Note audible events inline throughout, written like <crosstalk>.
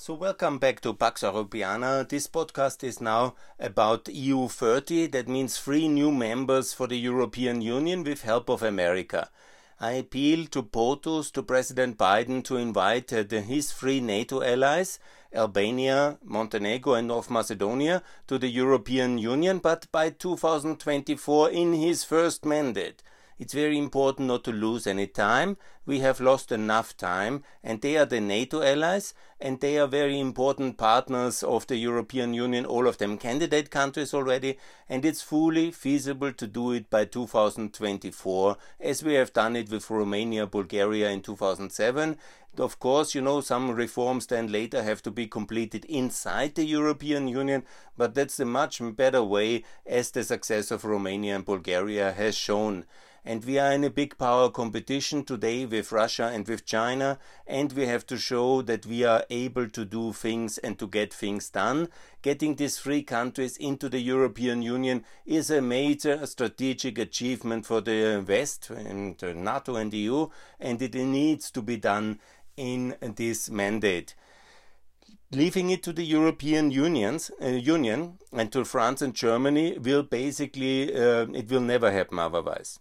So, welcome back to Pax Europiana. This podcast is now about EU30, that means three new members for the European Union with help of America. I appeal to POTUS, to President Biden, to invite uh, the, his three NATO allies, Albania, Montenegro, and North Macedonia, to the European Union, but by 2024 in his first mandate. It's very important not to lose any time. We have lost enough time, and they are the NATO allies, and they are very important partners of the European Union, all of them candidate countries already, and it's fully feasible to do it by 2024, as we have done it with Romania, Bulgaria in 2007. Of course, you know, some reforms then later have to be completed inside the European Union, but that's a much better way, as the success of Romania and Bulgaria has shown and we are in a big power competition today with Russia and with China, and we have to show that we are able to do things and to get things done. Getting these three countries into the European Union is a major strategic achievement for the West and NATO and EU, and it needs to be done in this mandate. Leaving it to the European Unions, uh, Union and to France and Germany will basically uh, it will never happen otherwise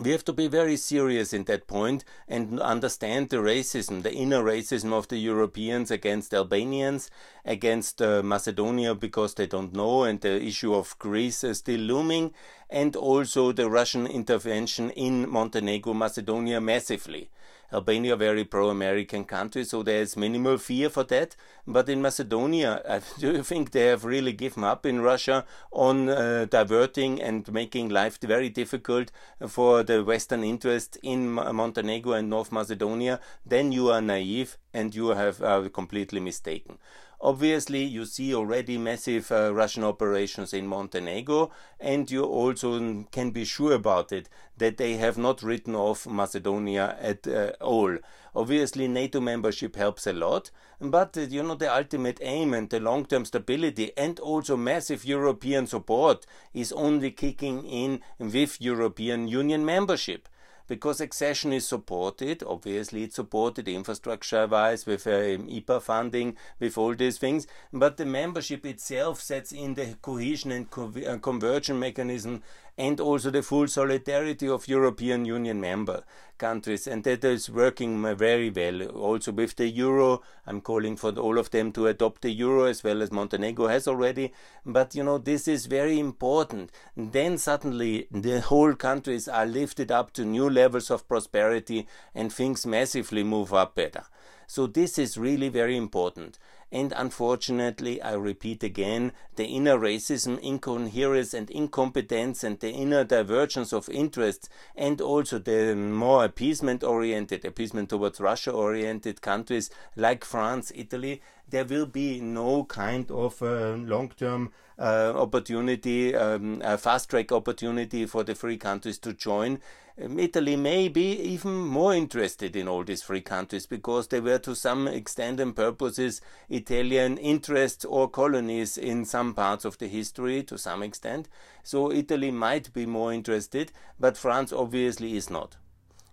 we have to be very serious in that point and understand the racism, the inner racism of the Europeans against Albanians, against uh, Macedonia because they don't know, and the issue of Greece is still looming, and also the Russian intervention in Montenegro, Macedonia massively. Albania very pro-American country, so there is minimal fear for that. But in Macedonia, I <laughs> do think they have really given up in Russia on uh, diverting and making life very difficult for the Western interest in Montenegro and North Macedonia. Then you are naive and you have completely mistaken. Obviously, you see already massive uh, Russian operations in Montenegro, and you also can be sure about it that they have not written off Macedonia at uh, all. Obviously, NATO membership helps a lot, but uh, you know the ultimate aim and the long-term stability and also massive European support is only kicking in with European Union membership because accession is supported. Obviously, it's supported infrastructure wise with uh, IPA funding, with all these things. But the membership itself sets in the cohesion and co- uh, conversion mechanism and also the full solidarity of European Union member countries, and that is working very well. Also with the euro, I'm calling for all of them to adopt the euro as well as Montenegro has already. But you know, this is very important. Then suddenly the whole countries are lifted up to new levels of prosperity, and things massively move up better. So this is really very important. And unfortunately, I repeat again, the inner racism, incoherence and incompetence and the inner divergence of interests and also the more appeasement oriented, appeasement towards Russia oriented countries like France, Italy, there will be no kind of uh, long term uh, opportunity, um, a fast track opportunity for the free countries to join. Um, Italy may be even more interested in all these free countries because they were to some extent and purposes Italian interests or colonies in some parts of the history to some extent. So Italy might be more interested, but France obviously is not.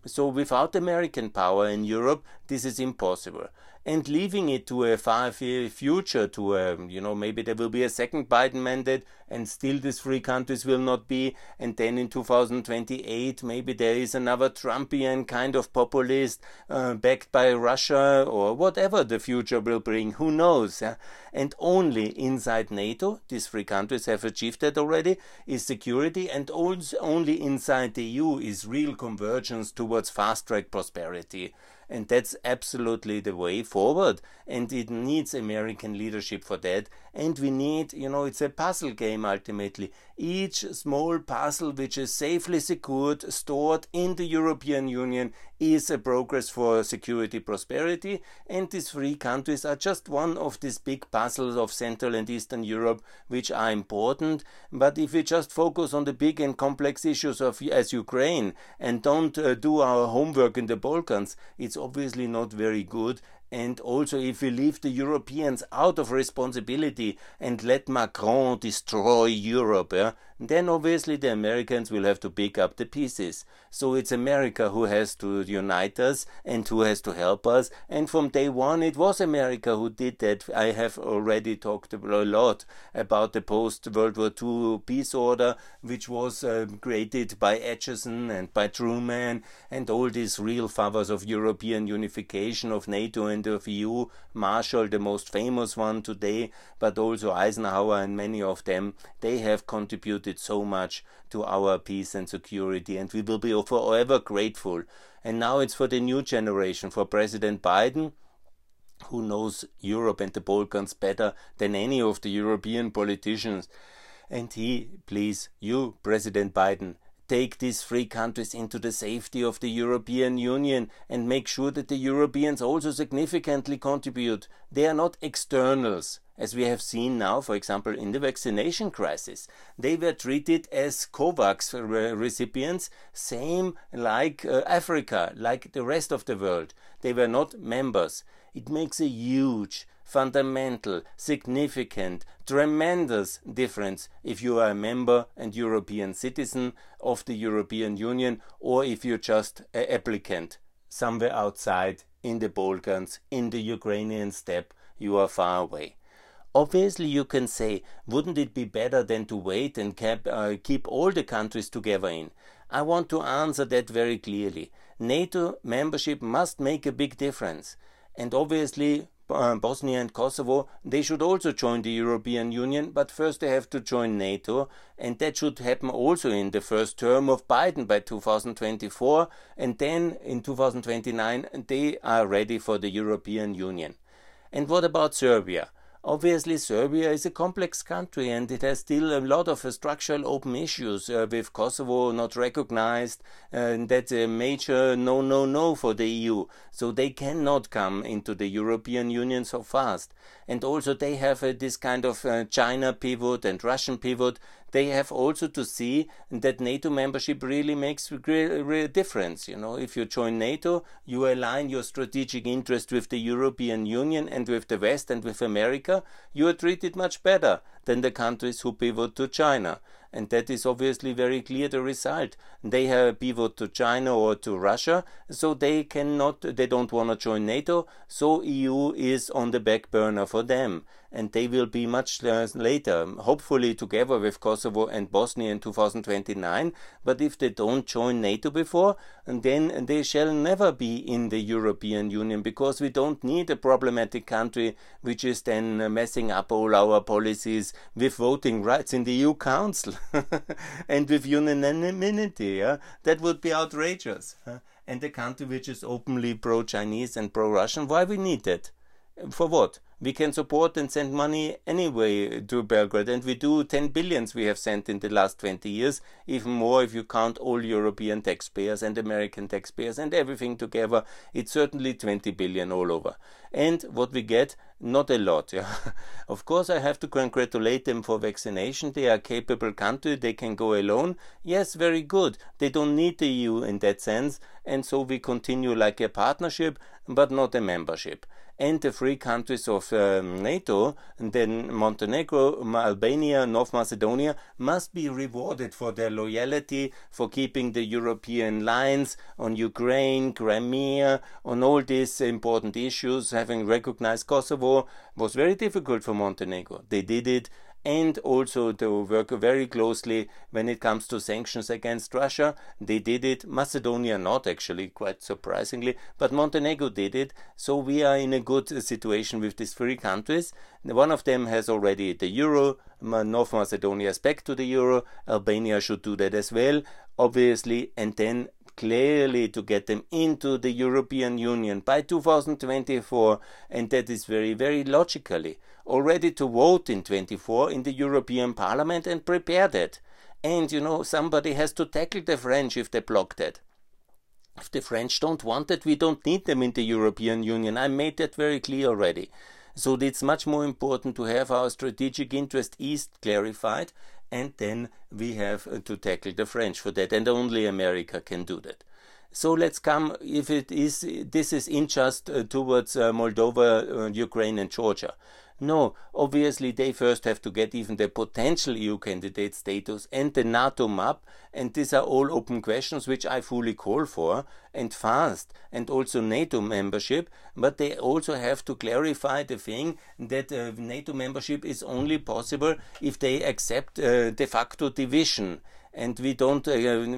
So without American power in Europe, this is impossible and leaving it to a far future to a, um, you know maybe there will be a second Biden mandate and still these three countries will not be. And then in 2028 maybe there is another Trumpian kind of populist uh, backed by Russia or whatever the future will bring. Who knows yeah? and only inside NATO these three countries have achieved that already is security. And also only inside the EU is real convergence towards fast track prosperity and that's absolutely the way forward. And it needs American leadership for that. And we need, you know, it's a puzzle game ultimately. Each small puzzle which is safely secured, stored in the European Union is a progress for security prosperity. And these three countries are just one of these big puzzles of Central and Eastern Europe which are important. But if we just focus on the big and complex issues of as Ukraine and don't uh, do our homework in the Balkans, it's obviously not very good. And also, if we leave the Europeans out of responsibility and let Macron destroy Europe, yeah, then obviously the Americans will have to pick up the pieces. So it's America who has to unite us and who has to help us. And from day one, it was America who did that. I have already talked a lot about the post World War II peace order, which was uh, created by Acheson and by Truman and all these real fathers of European unification of NATO and of EU. Marshall, the most famous one today, but also Eisenhower and many of them, they have contributed so much to our peace and security, and we will be forever grateful. And now it's for the new generation, for President Biden, who knows Europe and the Balkans better than any of the European politicians. And he, please, you, President Biden, take these three countries into the safety of the European Union and make sure that the Europeans also significantly contribute. They are not externals, as we have seen now, for example, in the vaccination crisis. They were treated as COVAX recipients, same like uh, Africa, like the rest of the world. They were not members. It makes a huge fundamental, significant, tremendous difference if you are a member and European citizen of the European Union or if you're just an applicant somewhere outside in the Balkans, in the Ukrainian steppe, you are far away. Obviously, you can say, wouldn't it be better than to wait and uh, keep all the countries together in? I want to answer that very clearly. NATO membership must make a big difference. And obviously, uh, Bosnia and Kosovo, they should also join the European Union, but first they have to join NATO, and that should happen also in the first term of Biden by 2024, and then in 2029 they are ready for the European Union. And what about Serbia? Obviously, Serbia is a complex country and it has still a lot of uh, structural open issues uh, with Kosovo not recognized, and that's a major no, no, no for the EU. So they cannot come into the European Union so fast. And also, they have uh, this kind of uh, China pivot and Russian pivot they have also to see that NATO membership really makes a real difference. You know, if you join NATO, you align your strategic interest with the European Union and with the West and with America. You are treated much better than the countries who pivot to China and that is obviously very clear the result. They have a pivot to China or to Russia, so they cannot, they don't want to join NATO, so EU is on the back burner for them, and they will be much later, hopefully together with Kosovo and Bosnia in 2029. But if they don't join NATO before, then they shall never be in the European Union because we don't need a problematic country which is then messing up all our policies with voting rights in the EU Council. <laughs> and with unanimity, yeah? that would be outrageous. Huh? And a country which is openly pro Chinese and pro Russian, why we need that? For what? we can support and send money anyway to Belgrade, and we do 10 billions we have sent in the last 20 years, even more if you count all European taxpayers and American taxpayers and everything together. It's certainly 20 billion all over. And what we get, not a lot. <laughs> Yeah. of course, I have to congratulate them for vaccination. They are a capable country. They can go alone. Yes, very good. They don't need the EU in that sense. And so we continue like a partnership, but not a membership and the three countries of um, NATO, then Montenegro, Albania, North Macedonia, must be rewarded for their loyalty, for keeping the European lines on Ukraine, Crimea, on all these important issues. Having recognized Kosovo was very difficult for Montenegro. They did it and also to work very closely when it comes to sanctions against Russia. They did it, Macedonia not actually, quite surprisingly, but Montenegro did it. So we are in a good situation with these three countries. One of them has already the euro, North Macedonia is back to the euro, Albania should do that as well, obviously, and then clearly to get them into the European Union by 2024, and that is very, very logically already to vote in 24 in the European Parliament and prepare that. And you know, somebody has to tackle the French if they block that. If the French don't want it, we don't need them in the European Union. I made that very clear already. So it's much more important to have our strategic interest east clarified, and then we have to tackle the French for that, and only America can do that. So let's come, if it is, this is unjust uh, towards uh, Moldova, uh, Ukraine, and Georgia. No, obviously they first have to get even the potential EU candidate status and the NATO map, and these are all open questions which I fully call for, and fast, and also NATO membership, but they also have to clarify the thing that uh, NATO membership is only possible if they accept uh, de facto division and we don't uh,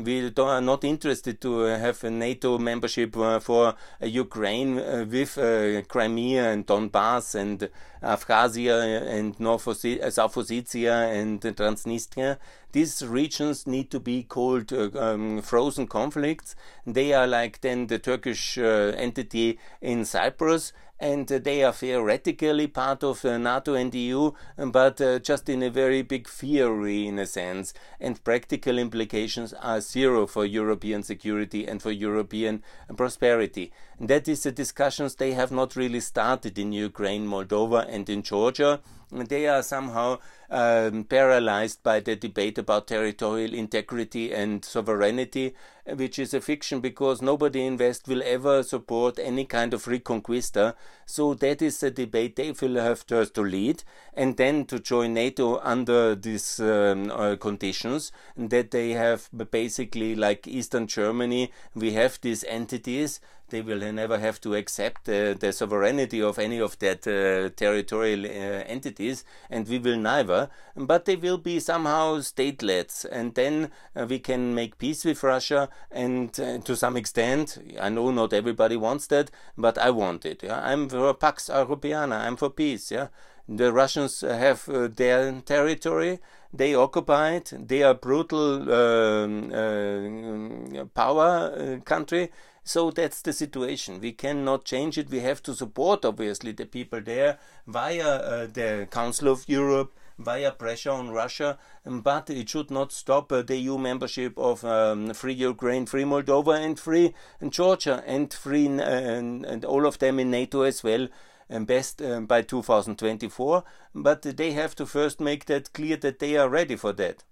we don't, are not interested to uh, have a NATO membership uh, for uh, Ukraine uh, with uh, Crimea and Donbass and Abkhazia and North South Ossetia and Transnistria. These regions need to be called um, frozen conflicts. They are like then the Turkish entity in Cyprus and they are theoretically part of uh, NATO and EU, but uh, just in a very big theory in a sense, and practical implications are zero for European security and for European prosperity. And that is the discussions they have not really started in Ukraine, Moldova, and in Georgia they are somehow um, paralyzed by the debate about territorial integrity and sovereignty, which is a fiction because nobody in West will ever support any kind of reconquista. So that is a debate they will have first to lead, and then to join NATO under these um, uh, conditions that they have basically like Eastern Germany. We have these entities they will never have to accept uh, the sovereignty of any of that uh, territorial uh, entities, and we will neither. But they will be somehow statelets, and then uh, we can make peace with Russia. And uh, to some extent, I know not everybody wants that, but I want it. Yeah? I'm for Pax Europiana. I'm for peace. Yeah, the Russians have uh, their territory they occupy it. They are brutal um, uh, power uh, country. So that's the situation. We cannot change it. We have to support, obviously, the people there via uh, the Council of Europe, via pressure on Russia, um, but it should not stop uh, the EU membership of um, Free Ukraine, Free Moldova, and Free and Georgia, and Free uh, and, and, all of them in NATO as well. And best um, by 2024, but they have to first make that clear that they are ready for that.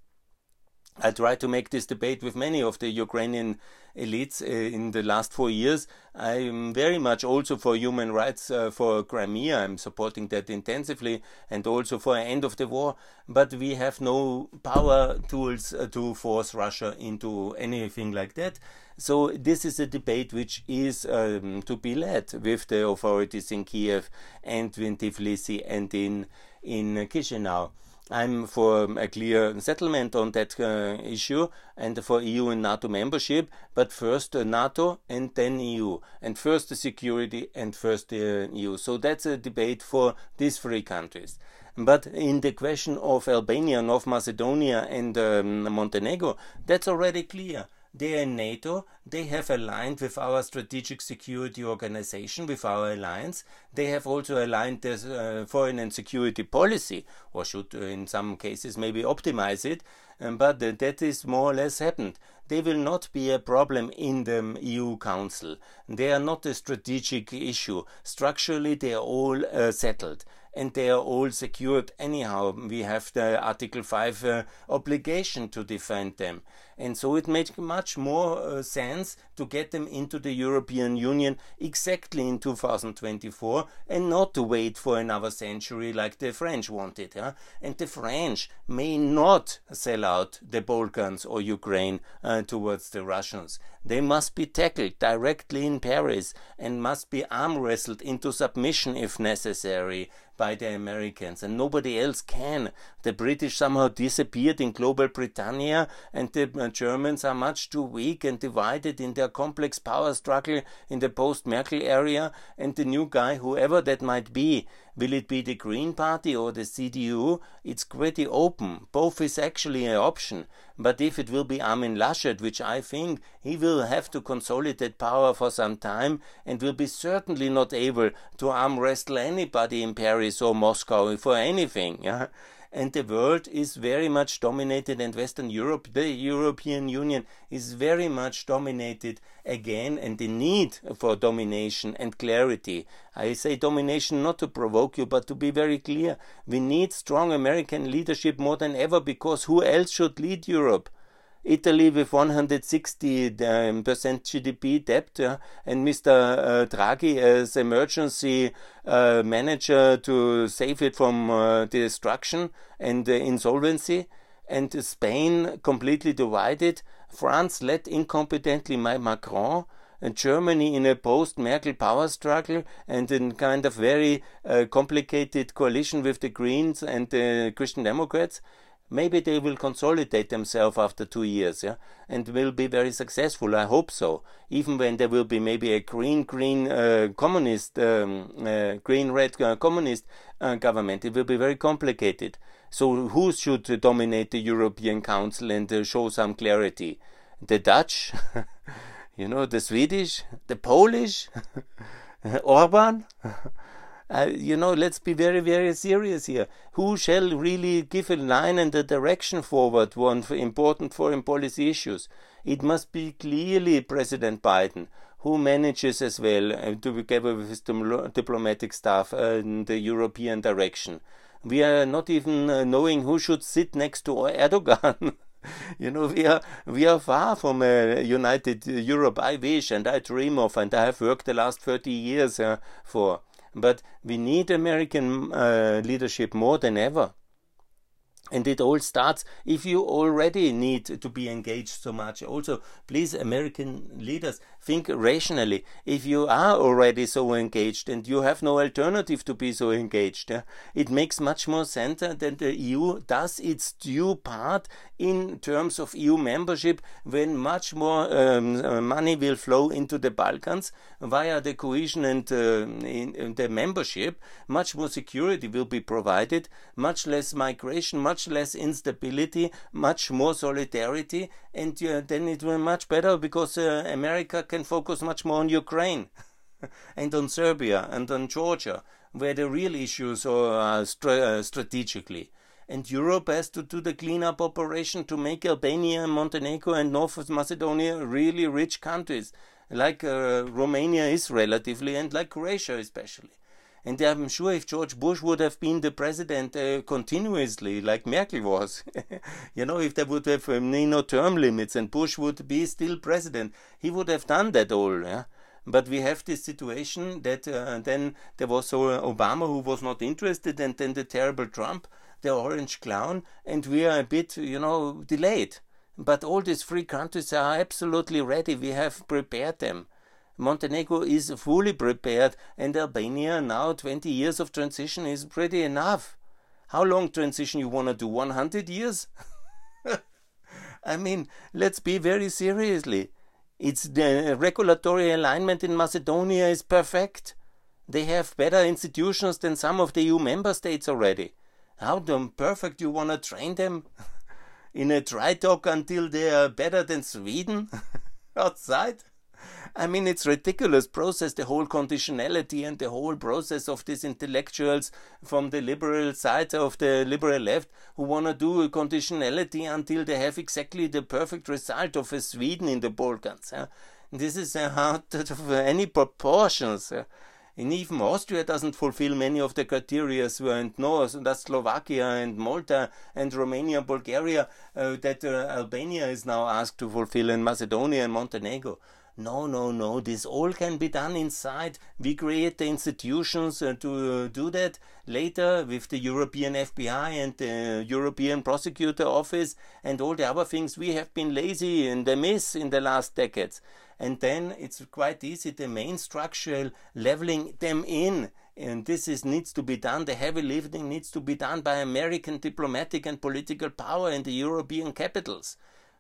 I tried to make this debate with many of the Ukrainian elites uh, in the last four years. I'm very much also for human rights uh, for Crimea. I'm supporting that intensively and also for end of the war. But we have no power tools uh, to force Russia into anything like that. So this is a debate which is um, to be led with the authorities in Kiev and in Tbilisi and in in Chisinau. I'm for a clear settlement on that uh, issue and for EU and NATO membership, but first uh, NATO and then EU, and first the security and first the EU. So that's a debate for these three countries. But in the question of Albania, North Macedonia, and um, Montenegro, that's already clear they are in NATO. They have aligned with our strategic security organization, with our alliance. They have also aligned their uh, foreign and security policy, or should, uh, in some cases, maybe optimize it. Um, but uh, that is more or less happened. They will not be a problem in the EU Council. They are not a strategic issue. Structurally, they are all uh, settled and they are all secured anyhow. We have the Article 5 uh, obligation to defend them. And so it makes much more uh, sense to get them into the European Union exactly in 2024 and not to wait for another century like the French wanted. Huh? And the French may not sell out the Balkans or Ukraine uh, towards the Russians. They must be tackled directly in Paris and must be arm wrestled into submission if necessary by the Americans, and nobody else can. The British somehow disappeared in global Britannia, and the uh, Germans are much too weak and divided in their complex power struggle in the post Merkel area, and the new guy, whoever that might be, Will it be the Green Party or the CDU? It's pretty open. Both is actually an option. But if it will be Armin Laschet, which I think he will have to consolidate power for some time and will be certainly not able to arm wrestle anybody in Paris or Moscow for anything. Yeah? And the world is very much dominated and western europe the european union is very much dominated again and the need for domination and clarity. I say domination not to provoke you but to be very clear. We need strong american leadership more than ever because who else should lead europe Italy with 160 um, percent GDP debt, uh, and Mr. Uh, Draghi as emergency uh, manager to save it from uh, destruction and insolvency, and Spain completely divided. France led incompetently by Macron. And Germany in a post-Merkel power struggle and in kind of very uh, complicated coalition with the Greens and the Christian Democrats maybe they will consolidate themselves after two years, yeah, and will be very successful. I hope so. Even when there will be maybe a green, green uh, communist, um, uh, green red uh, communist uh, government, it will be very complicated. So who should dominate the European Council and uh, show some clarity? The Dutch, <laughs> you know, the Swedish, the Polish, <laughs> Orban. <laughs> Uh, you know, let's be very, very serious here. Who shall really give a line and a direction forward on for important foreign policy issues? It must be clearly President Biden who manages as well uh, together with his diplomatic staff uh, the European direction. We are not even uh, knowing who should sit next to Erdogan. <laughs> you know, we are we are far from a united Europe. I wish and I dream of, and I have worked the last thirty years uh, for. But we need American uh, leadership more than ever. And it all starts if you already need to be engaged so much. Also, please, American leaders, think rationally. If you are already so engaged and you have no alternative to be so engaged, yeah, it makes much more sense that the EU does its due part in terms of EU membership when much more um, money will flow into the Balkans via the cohesion and uh, in, in the membership. Much more security will be provided, much less migration, much less instability, much more solidarity, and uh, then it will be much better because uh, America can focus much more on Ukraine <laughs> and on Serbia and on Georgia, where the real issues are uh, strategically. And Europe has to do the cleanup operation to make Albania, Montenegro, and North Macedonia really rich countries, like uh, Romania is relatively, and like Croatia especially. And I'm sure if George Bush would have been the president uh, continuously, like Merkel was, <laughs> you know, if there would have um, no term limits and Bush would be still president, he would have done that all. Yeah? But we have this situation that uh, then there was uh, Obama who was not interested, and then the terrible Trump, the orange clown, and we are a bit, you know, delayed. But all these three countries are absolutely ready. We have prepared them. Montenegro is fully prepared, and Albania now 20 years of transition is pretty enough. How long transition you want to do? 100 years? <laughs> I mean, let's be very seriously. It's the regulatory alignment in Macedonia is perfect. They have better institutions than some of the EU member states already. How damn perfect you want to train them? <laughs> in a dry dock until they are better than Sweden? <laughs> Outside? I mean, it's ridiculous process, the whole conditionality and the whole process of these intellectuals from the liberal side of the liberal left who want to do a conditionality until they have exactly the perfect result of a Sweden in the Balkans. Yeah? This is out <laughs> of any proportions. Uh, and even Austria doesn't fulfill many of the criteria, and no, that's Slovakia and Malta and Romania, Bulgaria, uh, that uh, Albania is now asked to fulfill, and Macedonia and Montenegro. No, no, no. This all can be done inside. We create the institutions uh, to uh, do that later with the European FBI and the European Prosecutor Office and all the other things. We have been lazy and the miss in the last decades. And then it's quite easy, the main structural leveling them in and this is needs to be done. The heavy lifting needs to be done by American diplomatic and political power in the European capitals,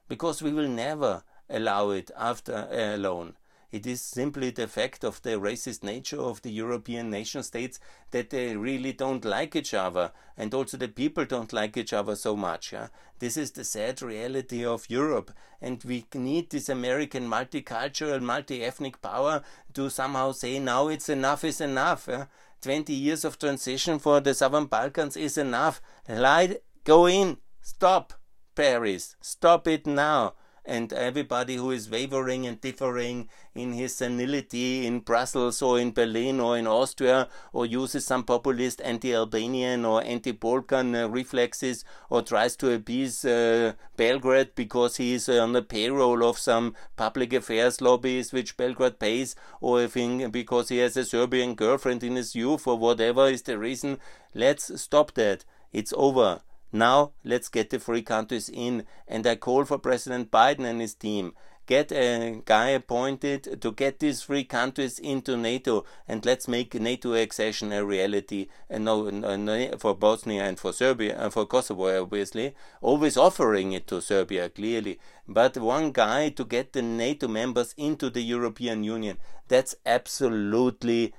because we will never allow it after uh, alone. It is simply the fact of the racist nature of the European nation states that they really don't like each other, and also the people don't like each other so much. Yeah? This is the sad reality of Europe, and we need this American multicultural, multi ethnic power to somehow say now it's enough is enough. Yeah? 20 years of transition for the Southern Balkans is enough. Lie, go in, stop, Paris, stop it now and everybody who is wavering and differing in his senility in Brussels or in Berlin or in Austria or uses some populist anti-Albanian or anti-Balkan uh, reflexes or tries to appease uh, Belgrade because he is on the payroll of some public affairs lobbies which Belgrade pays or if because he has a Serbian girlfriend in his youth or whatever is the reason. Let's stop that. It's over. Now let's get the free countries in. And I call for President Biden and his team. Get a guy appointed to get these three countries into NATO and let's make NATO accession a reality. And no, no for Bosnia and for Serbia and uh, for Kosovo, obviously, always offering it to Serbia clearly. But one guy to get the NATO members into the European Union, that's absolutely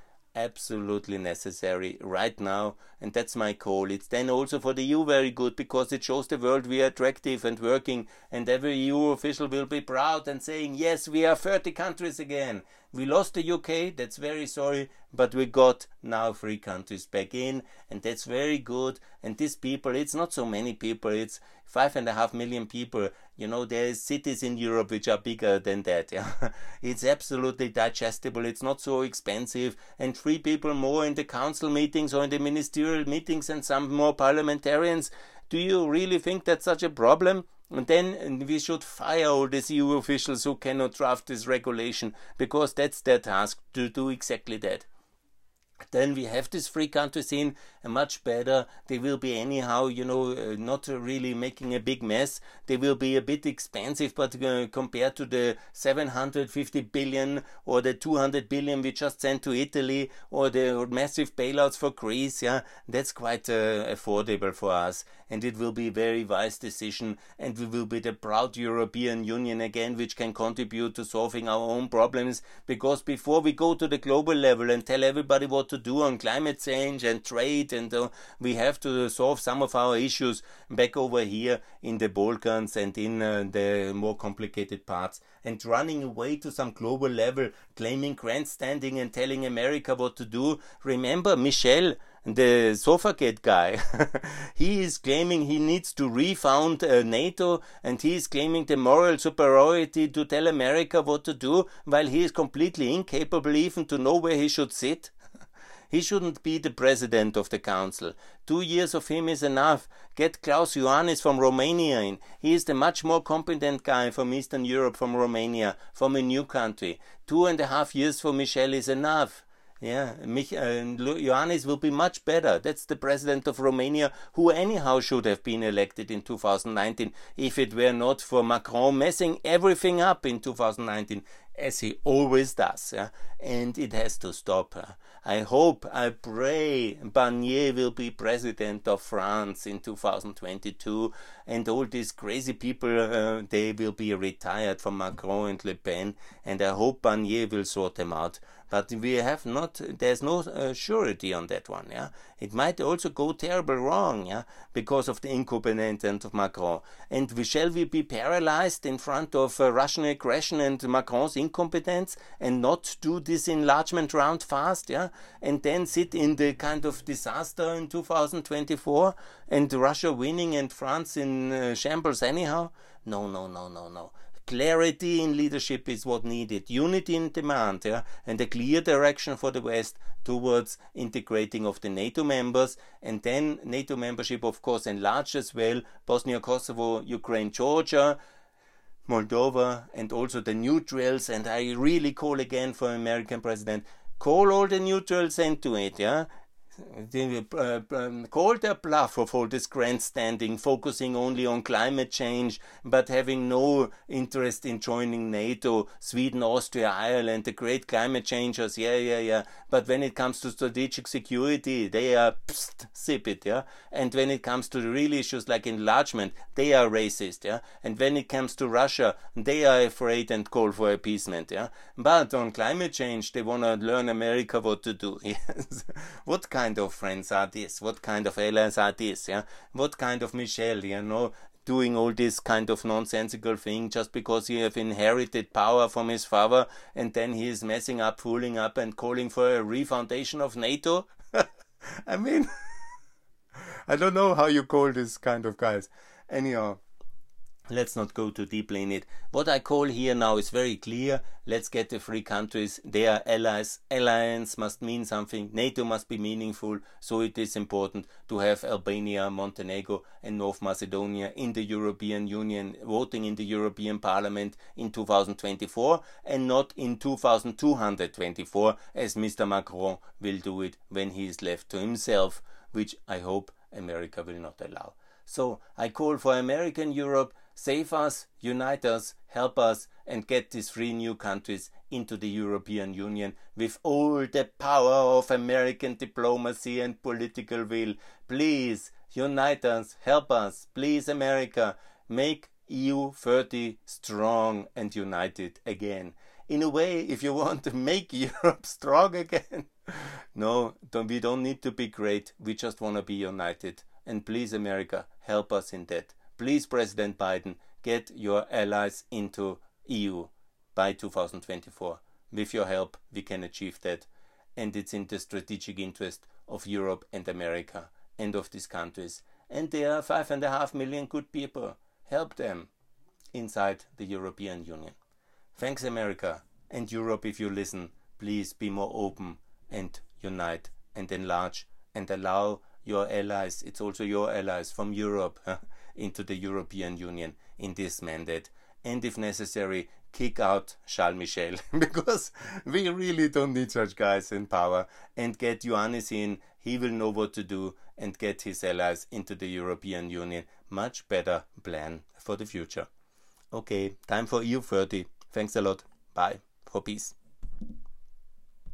absolutely necessary right now and that's my call. It's then also for the EU very good because it shows the world we are attractive and working and every EU official will be proud and saying yes we are 30 countries again we lost the UK that's very sorry but we got now three countries back in and that's very good. And these people it's not so many people it's five and a half million people. You know there's cities in europe which are bigger than that <laughs> yeah. It's absolutely digestible it's not so expensive. And three people more in the council meetings or in the ministerial meetings and some more parliamentarians do you really think that's such a problem? And then we should fire all these EU officials who cannot draft this regulation because that's their task to do exactly that then we have these three countries in a much better. They will be anyhow you know uh, not really making a big mess. They will be a bit expensive but uh, compared to the 750 billion or the 200 billion we just sent to italy or the massive bailouts for greece yeah that's quite uh, affordable for us. And it will be a very wise decision. And we will be the proud european union again which can contribute to solving our own problems. Because before we go to the global level and tell everybody what to do on climate change and trade, and uh, we have to solve some of our issues back over here in the Balkans and in uh, the more complicated parts. And running away to some global level, claiming grandstanding and telling America what to do. Remember Michel, the Sofagate guy, <laughs> he is claiming he needs to refound uh, NATO and he is claiming the moral superiority to tell America what to do while he is completely incapable even to know where he should sit. He shouldn't be the president of the council. Two years of him is enough. Get Klaus Iohannis from Romania in. He is the much more competent guy from Eastern Europe, from Romania, from a new country. Two and a half years for Michel is enough. Yeah, Mich- uh, Iohannis will be much better. That's the president of Romania, who anyhow should have been elected in 2019 if it were not for Macron messing everything up in 2019 as he always does, yeah? and it has to stop. I hope, I pray Barnier will be president of France in 2022, and all these crazy people uh, they will be retired from Macron and Le Pen, and I hope Barnier will sort them out but we have not there's no uh, surety on that one yeah? It might also go terrible wrong yeah because of the incompetence of macron. And we, shall we be paralyzed in front of uh, russian aggression and macron's incompetence and not do this enlargement round fast yeah? And then sit in the kind of disaster in 2024 and russia winning and france in uh, shambles anyhow? No no no no no clarity in leadership is what needed, unity in demand, yeah, and a clear direction for the West towards integrating of the NATO members, and then NATO membership, of course, enlarged as well Bosnia, Kosovo, Ukraine, Georgia. Moldova and also the neutrals, and I really call again for American president, call all the neutrals into it, yeah, uh, um, call their bluff of all this grandstanding, focusing only on climate change, but having no interest in joining NATO, Sweden, Austria, Ireland, the great climate changers, yeah, yeah, yeah. But when it comes to strategic security, they are psst, sip it, yeah. And when it comes to the real issues like enlargement, they are racist, yeah. And when it comes to Russia, they are afraid and call for appeasement, yeah. But on climate change, they want to learn America what to do. <laughs> Yes. what kind kind of friends are these? What kind of allies are these? Yeah, what kind of Michel? You know, doing all this kind of nonsensical thing just because he have inherited power from his father, and then he is messing up, fooling up, and calling for a refoundation of NATO. <laughs> I mean, <laughs> I don't know how you call this kind of guys. Anyhow. Let's not go too deeply in it. What I call here now is very clear. Let's get the three countries, they are allies. Alliance must mean something. NATO must be meaningful. So it is important to have Albania, Montenegro, and North Macedonia in the European Union, voting in the European Parliament in 2024 and not in 2224, as Mr. Macron will do it when he is left to himself, which I hope America will not allow. So I call for American Europe Save us, unite us, help us, and get these three new countries into the European Union with all the power of American diplomacy and political will. Please unite us, help us, please, America, make EU 30 strong and united again. In a way, if you want to make <laughs> Europe strong again, no, don't, we don't need to be great. We just want to be united. And please, America, help us in that. Please, President Biden, get your allies into EU by 2024. With your help, we can achieve that. And it's in the strategic interest of Europe and America and of these countries. And there are five and a half million good people. Help them inside the European Union. Thanks, America and Europe, if you listen. Please be more open and unite and enlarge and allow your allies, it's also your allies from Europe, into the European Union in this mandate. And if necessary, kick out Charles Michel <laughs> because we really don't need such guys in power and get Iohannis in. He will know what to do and get his allies into the European Union. Much better plan for the future. Okay, time for EU 30. Thanks a lot. Bye. For peace.